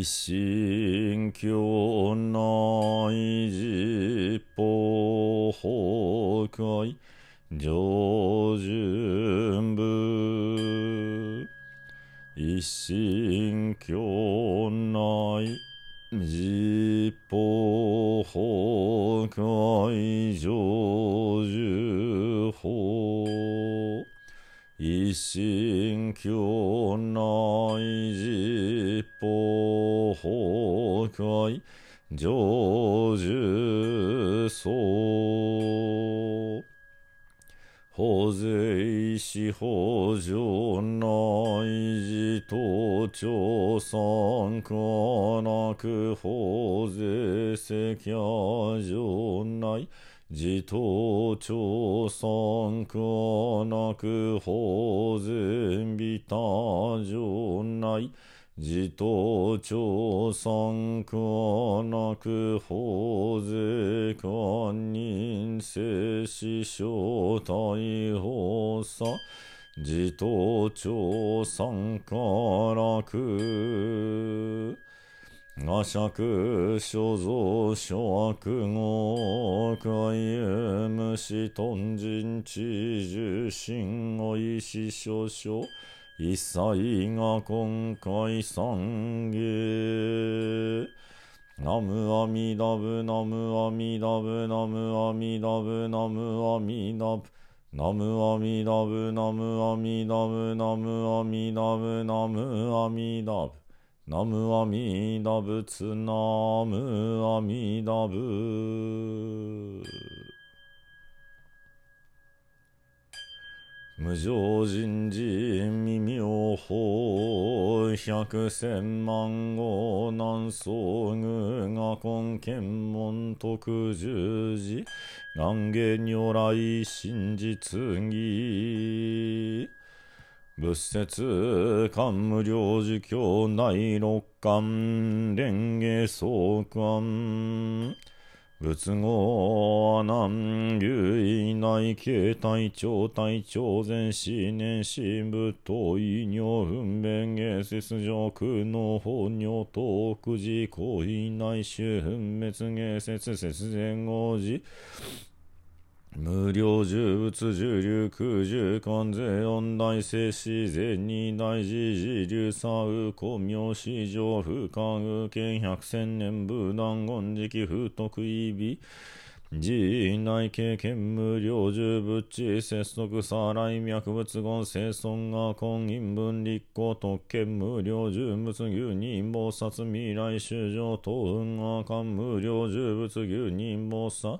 一心境内実法崩壊上順部。一心境内実法崩壊上順法一心境内実法崩壊成就層法税師法上内寺東朝参加なく法税赤夜上内。自頭長三苦なく法善美他上内自頭長三苦なく法税官人世師正逮捕さ。自頭長三苦く我釈所蔵諸悪語海有無視頓人知重心おいし少々一切が今回三下ナムアミダブナムアミダブナムアミダブナムアミダブナムアミダブ。ナムアミダブナムアミダブナムアミダブ。ナムアミダブツナムアミダブ無常人事未妙法百千万語南宋具が根検問特十字願下如来真実義仏説官無量寿教内六巻蓮華相関。仏語南流位内形体長体長前四年四部等異尿分娩下節上空の法尿等九時行為内周分滅下節節前王子無料重物重流空重関税音大聖子善二大寺寺流左右公明史上不可偶見百千年武断言時期不得意美寺内経験無料重物地節足さ来脈仏言生尊が根陰分立候特権無料重物牛人菩薩未来修上東運阿漢無料重物牛人菩薩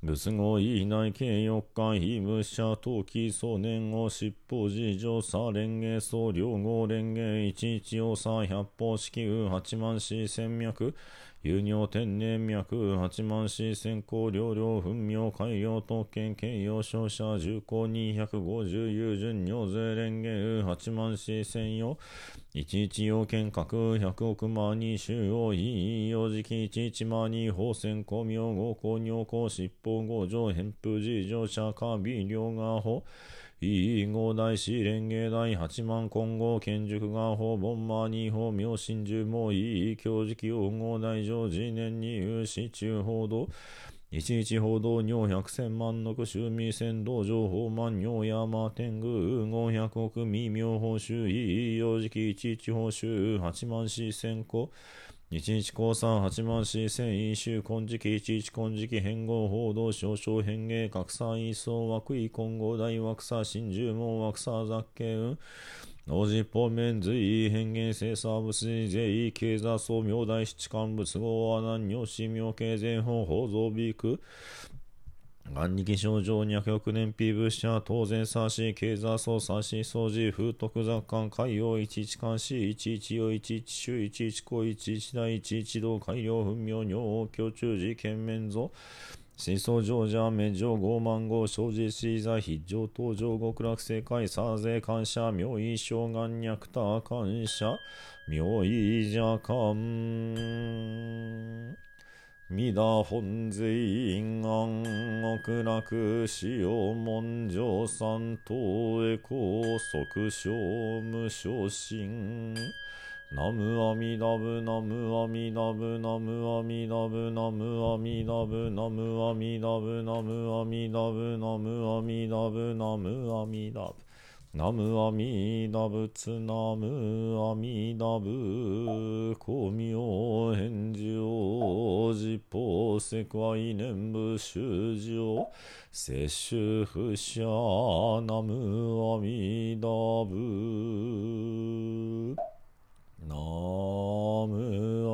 仏語以内計四日非仏者冬季総年号執法事情差連芸総両号連芸一一王差百方式右八万四千脈。有尿天然脈八万四千光両両分明海洋特権形容商社重工二百五十有順尿税連芸八万四千用一一要件格百億万に収容非用時期一一万に法戦公明合公尿公執法合上返布事乗車下微量画法異合大師連芸大八万金剛建塾画法ボンマーニ法明神樹も異教時期王合大乗次年に有志中報道。一日報道尿百千万の州味仙道情報万尿山天狗五百億未妙報酬異様時期一日報酬八万四千個。一日降参八万四千飲酒金時期一日金時期変合報道少々変形格差位相枠位混合大枠差新十門枠差雑形運。同時方面随意変幻性サーブス税経座総明大七官物合は南尿死妙経前法法増美区眼力症状脈翼燃費物者当然差し経座操差し掃除風徳雑感海洋一一監視一一用一一周一一個一一大一一道改良分明尿胸中事件面像真相上者滅上傲慢号生じ死座非常登場極楽世界さぜ感謝妙意障眼脈多感謝妙意邪感弥陀本税安極楽使用文上三等へ高速小無昇進ナムアミダブナムアミダブナムアミダブナムアミダブナムアミダブナムアミダブナムアミダブナムアミダブ。ナムアミダブツナムアミダブコミオ返事を実法世界念部修行摂取不捨ナムアミダブ。ナムア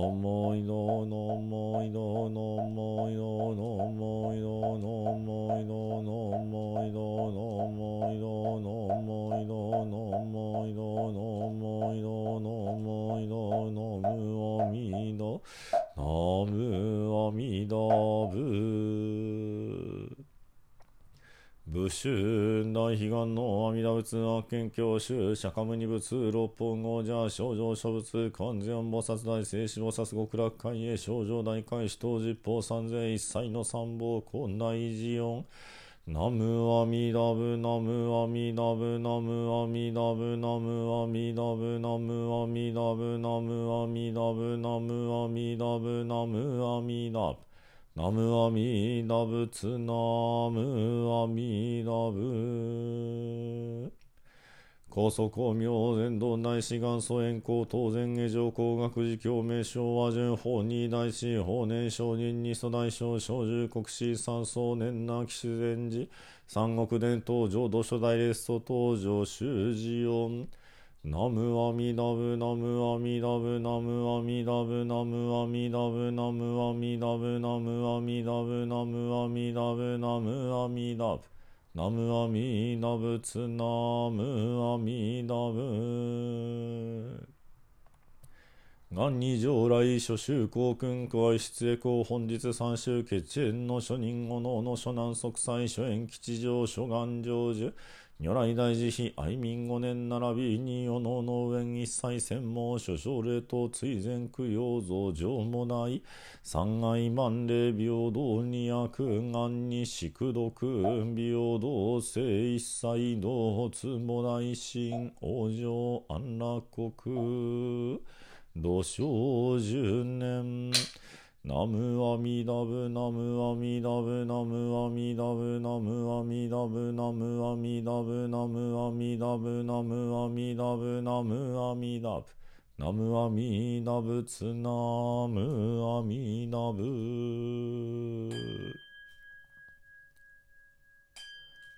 ナモイドナモイドナモイドナモイドナモイドナモイドナモイドナモイドナモイドナモイドナモイドナモイドナムアミダナムアミダブ武州大悲願の阿弥陀仏悪見教習釈迦無二仏六本語者症状諸仏完全菩薩大聖子菩薩極楽会へ症状大会使徒実法三世一切の三宝根大寺音ナムアミダブナムアミダブナムアミダブナムアミダブナムアミダブナムアミダブナムアミダブナムアミダブ。ナムアミダブツナムアミダブ高祖公明禅道内志願祖円光当然下上工学寺教名称和順法二大師法年上人二祖大将小十国士三宗年那騎士禅寺三国伝統浄土初代列祖登場修士音ナムアミダブナムアミダブナムアミダブナムアミダブナムアミダブナムアミダブナムアミダブナムアミダブナムアミダブツナムアミダブ元二上来諸州公君会出へ公本日三州決縁の諸人後能の諸南即祭諸縁吉祥諸願成就如来大慈悲愛民五年並びに世のの上一切専門諸奨礼と追善供養増上もない。三愛万礼平等に悪願に宿毒平等性一切同発もない心往生安楽国。土生十年。ナムアミダブナムアミダブナムアミダブナムアミダブナムアミダブナムアミダブナムアミダブナムアミダブナムアミダブツナムアミダブ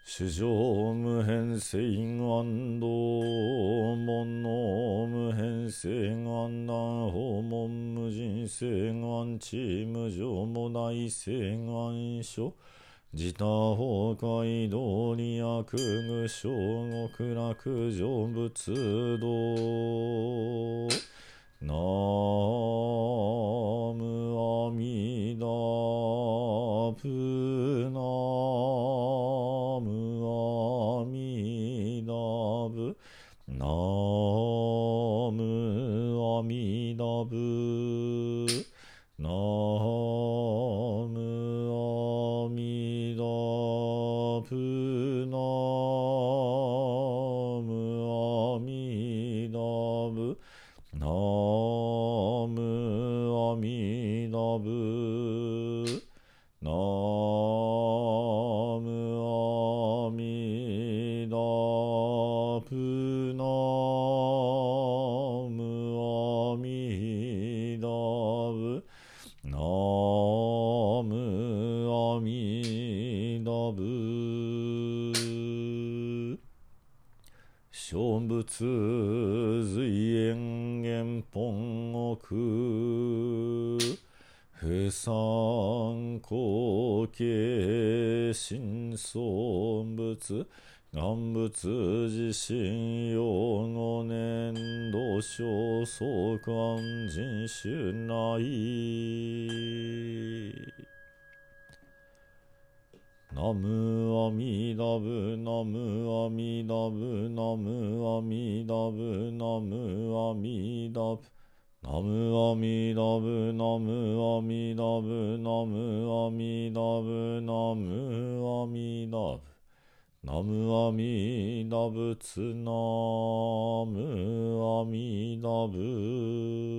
主上無変性安道門の無変性安断訪問無人性安地無常もない性安所。自他崩壊道に悪具小極楽成仏道。ナムアミダブナムアミノブナムアミダブナムアミノブナムアミノブナムアミダブ小仏随縁元本奥不参考形新創仏願仏自身用語年度小相関人種内ナムアミダブナムアミダブナムアミダブナムアミダブナムアミダブナムアミダブナムアミダブナムアミダブナムアミダブツナムアミダブ